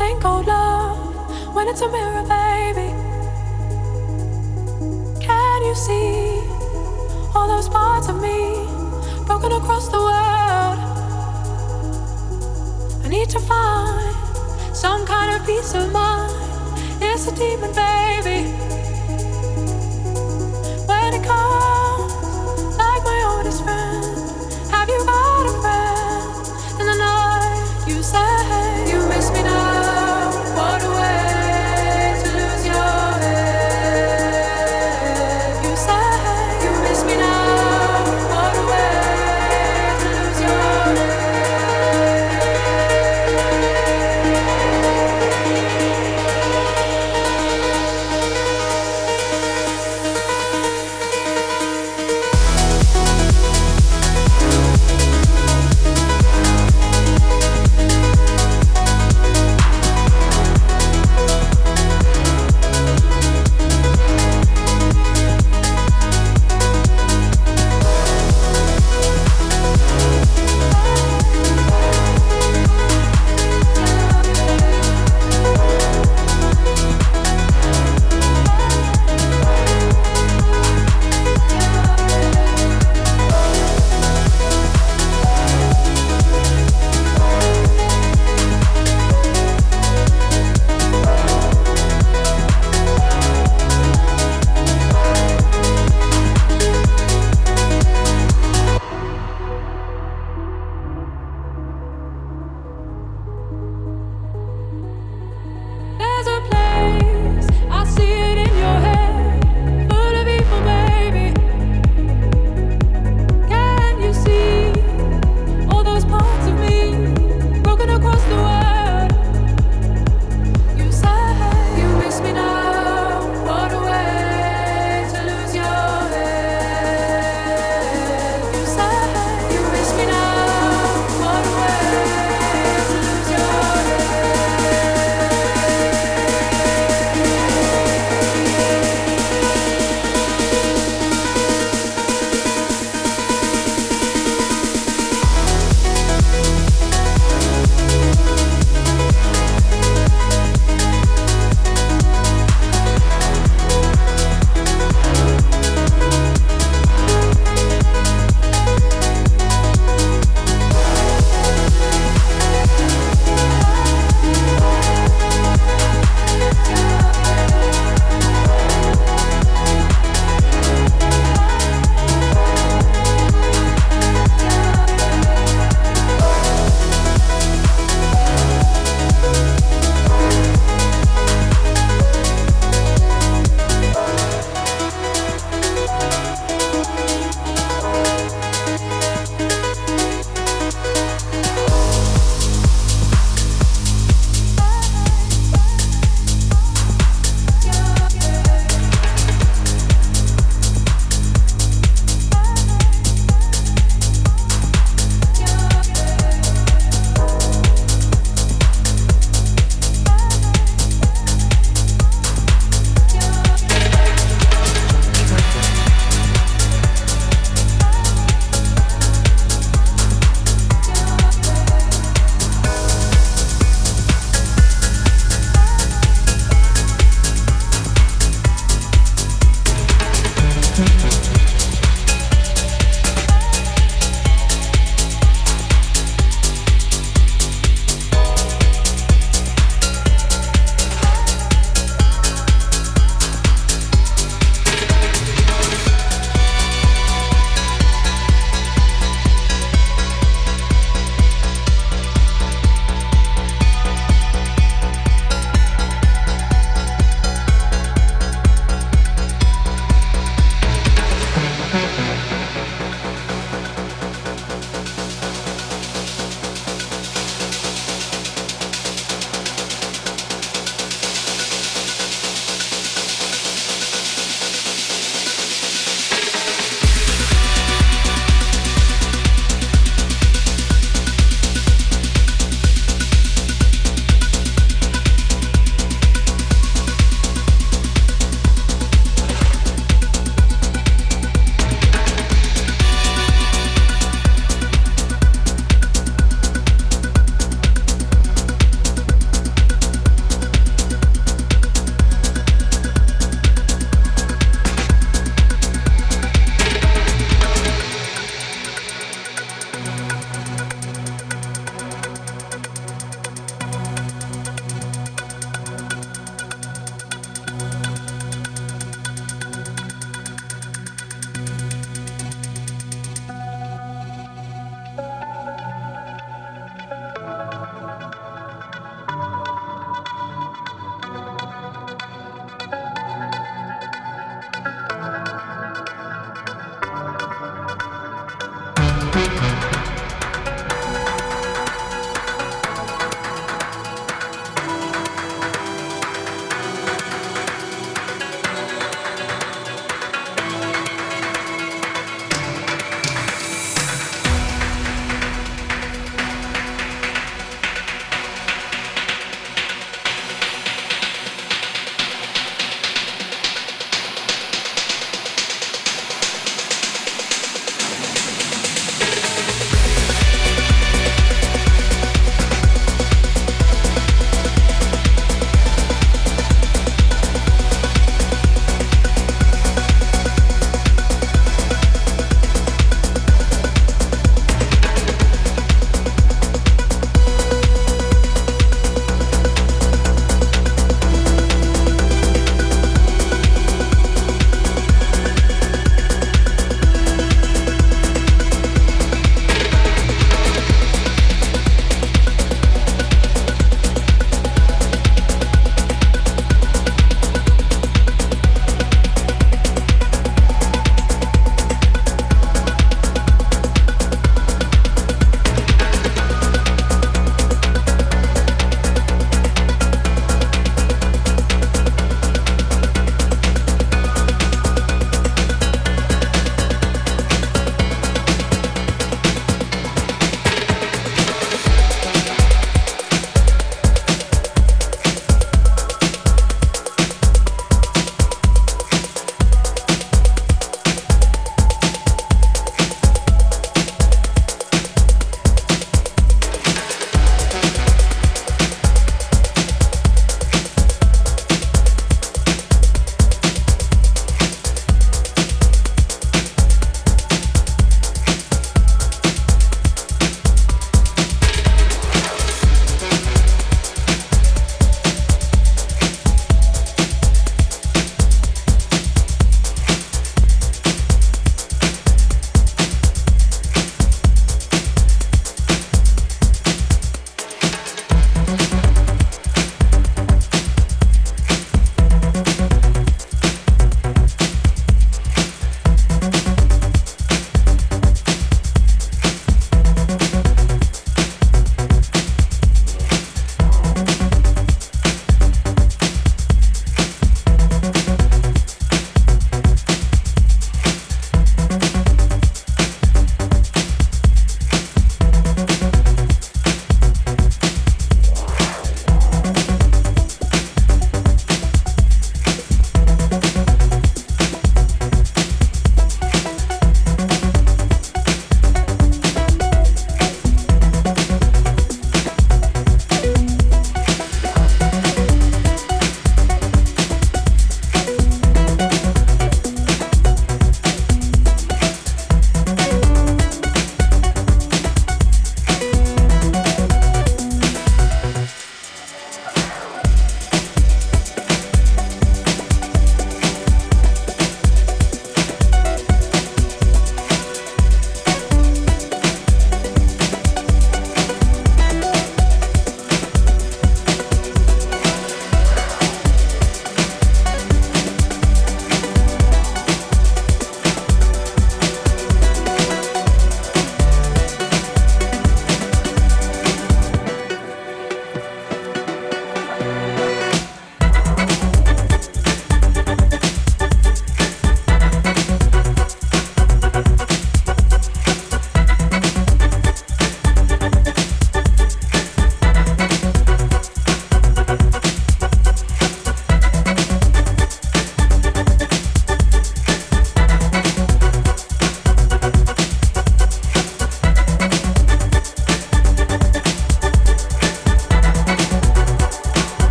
thing called love when it's a mirror, baby? Can you see all those parts of me broken across the world? I need to find some kind of peace of mind. It's a demon, baby.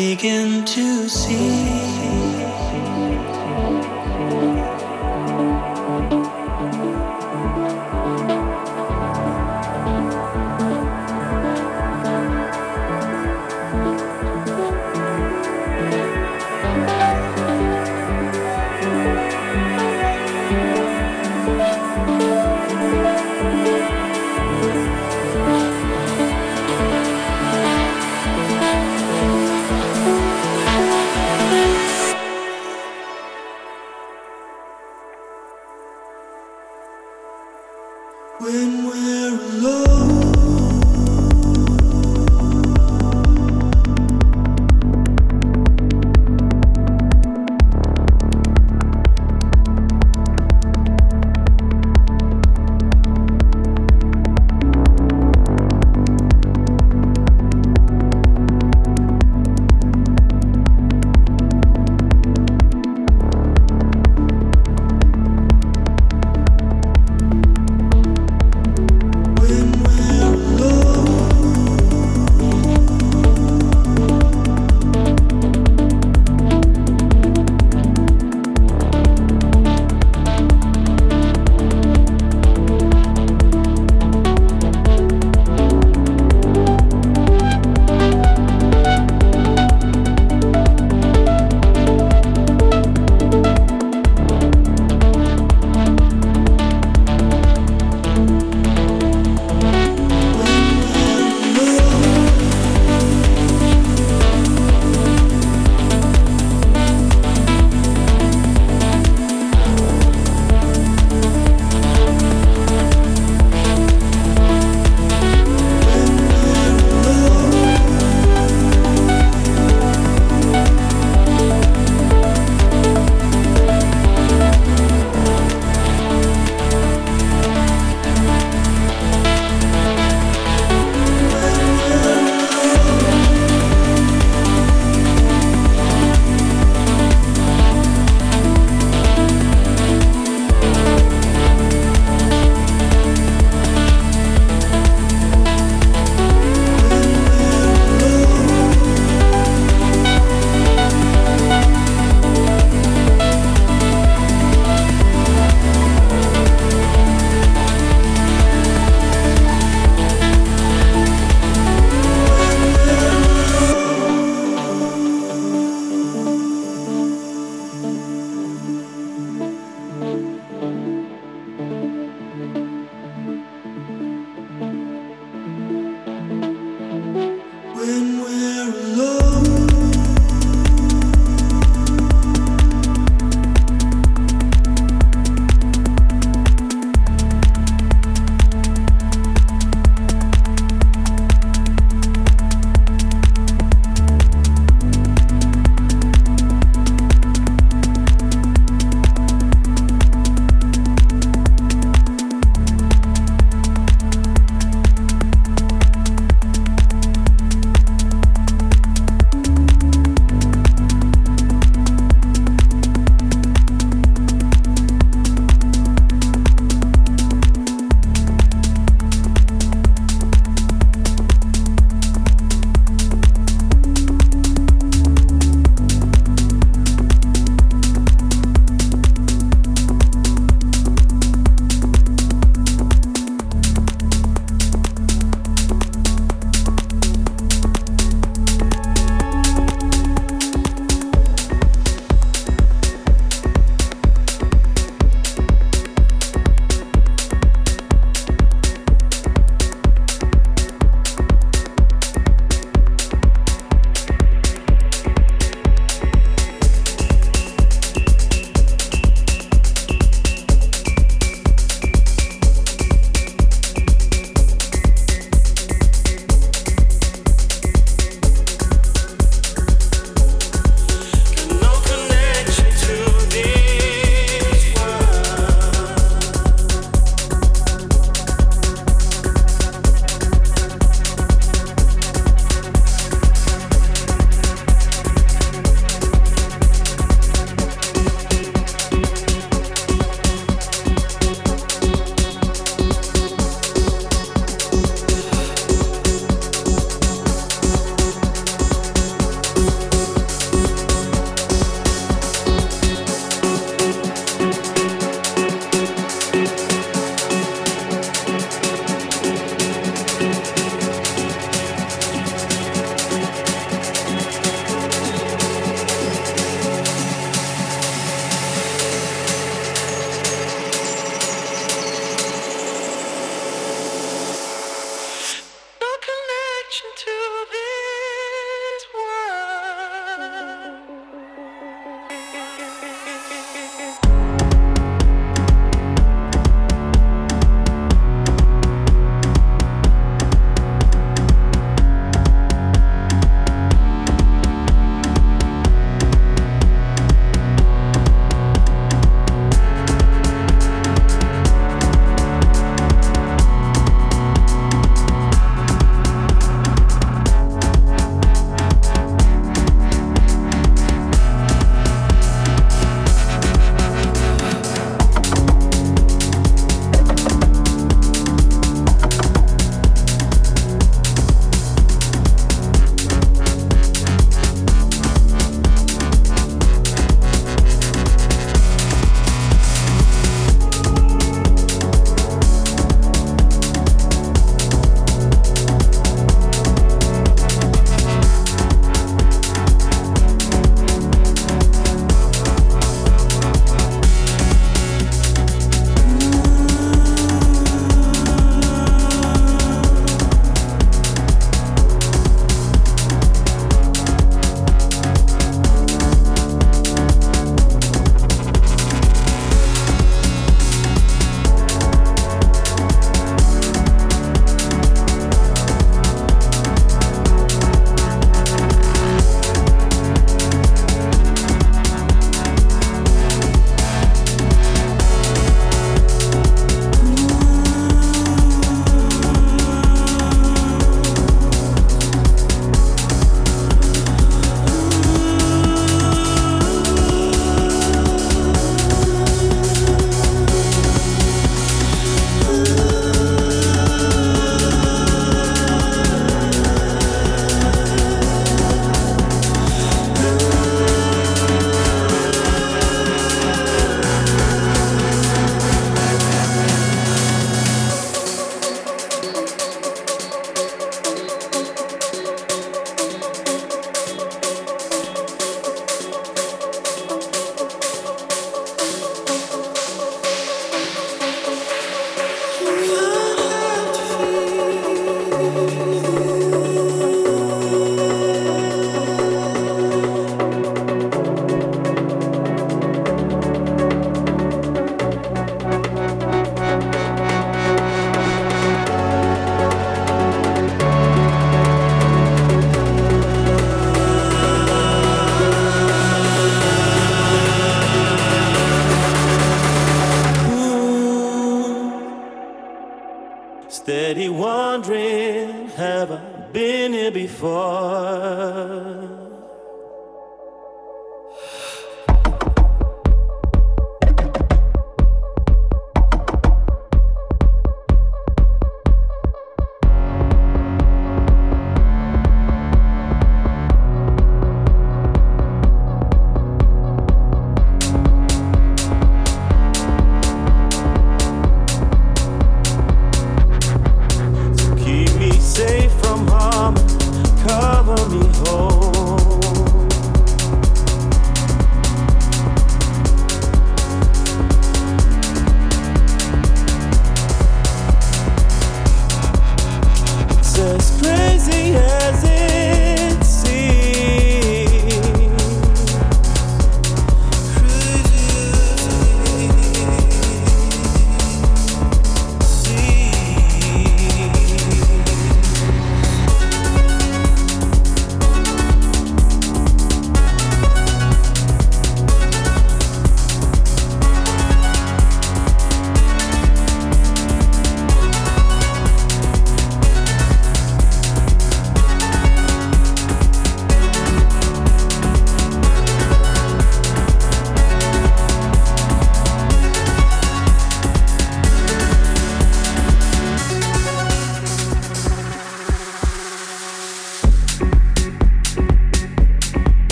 begin to see. when we're alone.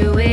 do it.